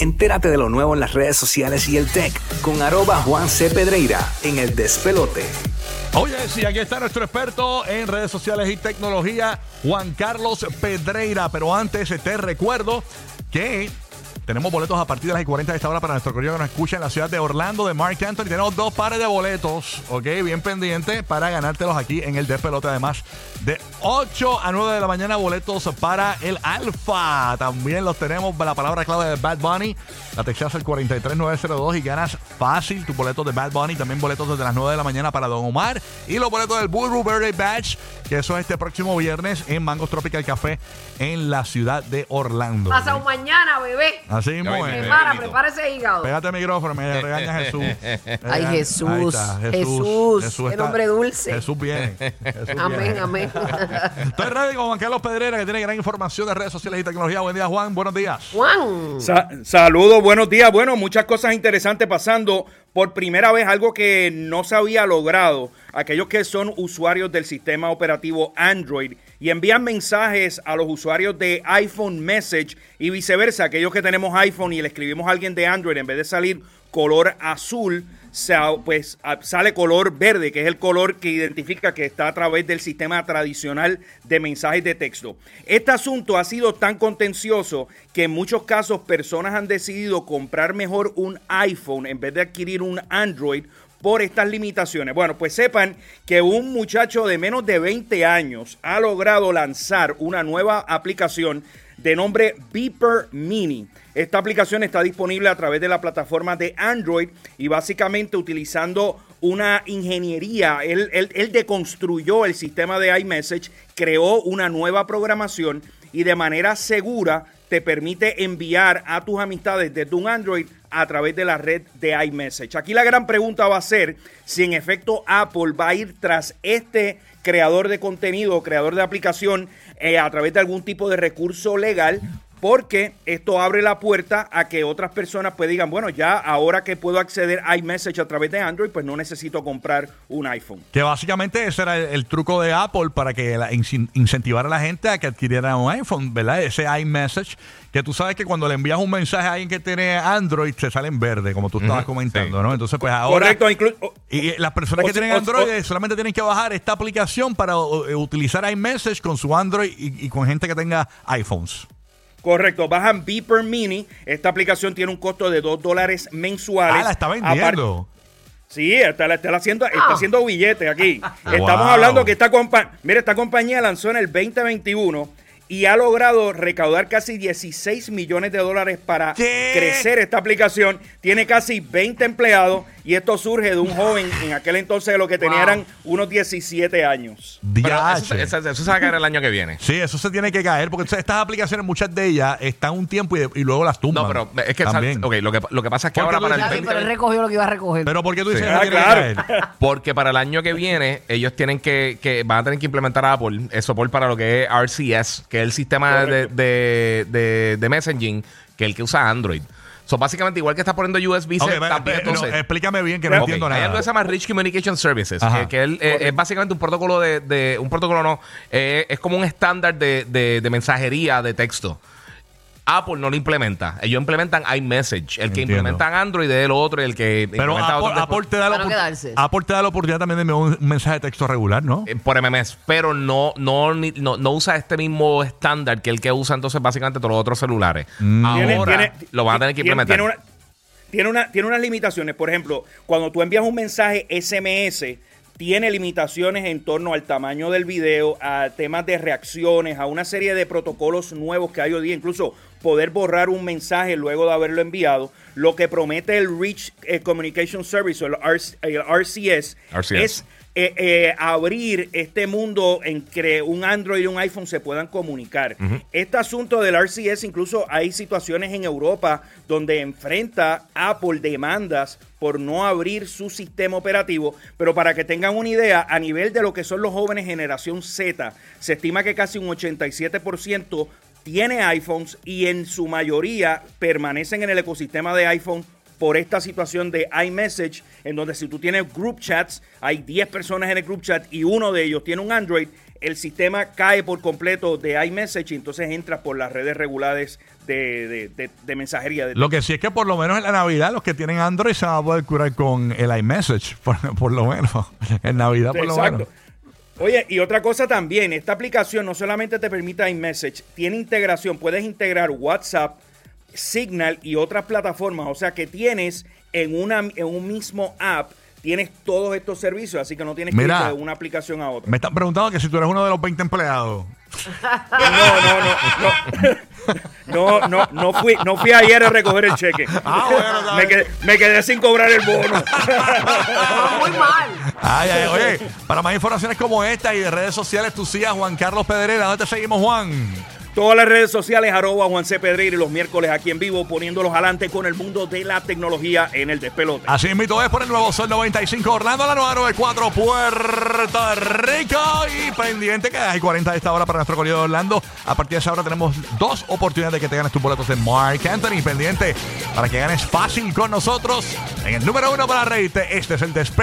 Entérate de lo nuevo en las redes sociales y el tech con arroba Juan C. Pedreira en el despelote. Oye, sí, aquí está nuestro experto en redes sociales y tecnología, Juan Carlos Pedreira. Pero antes te recuerdo que tenemos boletos a partir de las 40 de esta hora para nuestro correo que nos escucha en la ciudad de Orlando de Mark Anthony. Tenemos dos pares de boletos, ok, bien pendiente para ganártelos aquí en el Despelote. Además, de 8 a 9 de la mañana, boletos para el Alfa. También los tenemos, la palabra clave de Bad Bunny. La textas al 43902 y ganas fácil tu boleto de Bad Bunny. También boletos desde las 9 de la mañana para Don Omar. Y los boletos del Burro Birthday Badge, que eso es este próximo viernes en Mangos Tropical Café en la ciudad de Orlando. Pasado mañana, bebé. Así mismo Ya es. Hermana, prepárese ese hígado. Pégate el micrófono, me regaña Jesús. Ay, Jesús. está, Jesús, qué está- nombre dulce. Jesús viene. Jesús Amén, viene. amén. Estoy ready con Juan Carlos Pedrera, que tiene gran información de redes sociales y tecnología. Buen día, Juan. Buenos días. Juan. Sa- saludos, buenos días. Bueno, muchas cosas interesantes pasando. Por primera vez, algo que no se había logrado. Aquellos que son usuarios del sistema operativo Android y envían mensajes a los usuarios de iPhone Message y viceversa. Aquellos que tenemos iPhone y le escribimos a alguien de Android, en vez de salir color azul, pues sale color verde, que es el color que identifica que está a través del sistema tradicional de mensajes de texto. Este asunto ha sido tan contencioso que en muchos casos personas han decidido comprar mejor un iPhone en vez de adquirir un Android por estas limitaciones. Bueno, pues sepan que un muchacho de menos de 20 años ha logrado lanzar una nueva aplicación de nombre Beeper Mini. Esta aplicación está disponible a través de la plataforma de Android y básicamente utilizando una ingeniería. Él, deconstruyó el sistema de iMessage, creó una nueva programación y de manera segura te permite enviar a tus amistades desde un Android a través de la red de iMessage. Aquí la gran pregunta va a ser si en efecto Apple va a ir tras este creador de contenido, creador de aplicación, eh, a través de algún tipo de recurso legal, porque esto abre la puerta a que otras personas pues digan, bueno, ya ahora que puedo acceder a iMessage a través de Android, pues no necesito comprar un iPhone. Que básicamente ese era el, el truco de Apple para que la- in- incentivar a la gente a que adquiriera un iPhone, ¿verdad? Ese iMessage, que tú sabes que cuando le envías un mensaje a alguien que tiene Android, se sale en verde, como tú estabas comentando, sí. ¿no? Entonces, pues ahora... Correcto, o- Y las personas que tienen o- Android o- solamente tienen que bajar esta aplicación para utilizar iMessage con su Android y, y con gente que tenga iPhones. Correcto, bajan Beeper Mini. Esta aplicación tiene un costo de 2 dólares mensuales. Ah, la está vendiendo. Sí, está, está haciendo, está Ah. haciendo billetes aquí. Estamos Wow. hablando que esta compañía, mira, esta compañía lanzó en el 2021 y ha logrado recaudar casi 16 millones de dólares para ¿Qué? crecer esta aplicación. Tiene casi 20 empleados y esto surge de un joven en aquel entonces lo que tenía Wow. eran unos 17 años. Pero eso, eso- eso se va a caer el año que viene. Sí, eso se tiene que caer porque estas aplicaciones, muchas de ellas están un tiempo y, y luego las tumban. No, pero es que También. lo que lo que pasa es que ahora para el dices- Ya, sí, 20 pero él recogió lo que iba a recoger. Pero ¿por qué tú dices Sí. que Ah, que claro. caer? Porque para el año que viene, ellos tienen que, que van a tener que implementar a Apple el soporte para lo que es RCS, que es el sistema de, de, de, de messaging, que es el que usa Android. So, básicamente, igual que está poniendo USB-C, Ok, va- también, eh, no, entonces- explícame bien que no Ok, entiendo Hay nada. algo que se llama Rich Communication Services, Ajá. que, que él, eh, es básicamente un protocolo de, de- un protocolo no, eh, es como un estándar de, de- de mensajería de texto. Apple no lo implementa. Ellos implementan iMessage. El que Entiendo. implementan Android es el otro, el que Pero implementa Apple, otro Apple te da la Para no opor- quedarse. Apple te da la oportunidad también de enviar un mensaje de texto regular, ¿no? eh, por MMS, pero no, no, ni- no, no usa este mismo estándar que el que usa entonces básicamente todos los otros celulares. Mm. Tiene- Ahora tiene- lo van a tener que tiene- implementar. Tiene, una- tiene, una- tiene unas limitaciones. Por ejemplo, cuando tú envías un mensaje SMS, tiene limitaciones en torno al tamaño del video, a temas de reacciones, a una serie de protocolos nuevos que hay hoy día, incluso poder borrar un mensaje luego de haberlo enviado. Lo que promete el Rich eh, Communication Service o el, RC el RCS, RCS. es eh, eh, abrir este mundo en que un Android y un iPhone se puedan comunicar. Este asunto del RCS, incluso hay situaciones en Europa donde enfrenta Apple demandas por no abrir su sistema operativo, pero para que tengan una idea, a nivel de lo que son los jóvenes generación Z, se estima que casi un 87% tiene iPhones y en su mayoría permanecen en el ecosistema de iPhone por esta situación de iMessage, en donde si tú tienes group chats, hay 10 personas en el group chat y uno de ellos tiene un Android, el sistema cae por completo de iMessage y entonces entras por las redes regulares de, de- de- de mensajería. Lo que sí es que por lo menos en la Navidad los que tienen Android se van a poder curar con el iMessage, por, por lo menos. En Navidad por lo Exacto. menos. Oye, y otra cosa también, esta aplicación no solamente te permite iMessage, tiene integración, puedes integrar WhatsApp, Signal y otras plataformas, o sea que tienes en, una, en un mismo app, tienes todos estos servicios, así que no tienes que ir de una aplicación a otra. Me están preguntando que si tú eres uno de los 20 empleados. No, no, no, no, no, no, no fui, no fui ayer a recoger el cheque. Ah, bueno, quedé, me quedé sin cobrar el bono. Muy mal. Ay, ay, oye, para más informaciones como esta y de redes sociales, tú sigas Juan Carlos Pedrera. ¿Dónde te seguimos, Juan? Todas las redes sociales, arroba Juan C. Pedreira y los miércoles aquí en vivo, poniéndolos adelante con el mundo de la tecnología en el despelote. Así invito es por el nuevo Sol 95 Orlando, la nueva 94 Puerto Rico. Y pendiente que hay 40 de esta hora para nuestro de Orlando. A partir de esa hora tenemos dos oportunidades de que te ganes tus boletos de Mark Anthony. Pendiente para que ganes fácil con nosotros. En el número uno para reírte, este es el despelote.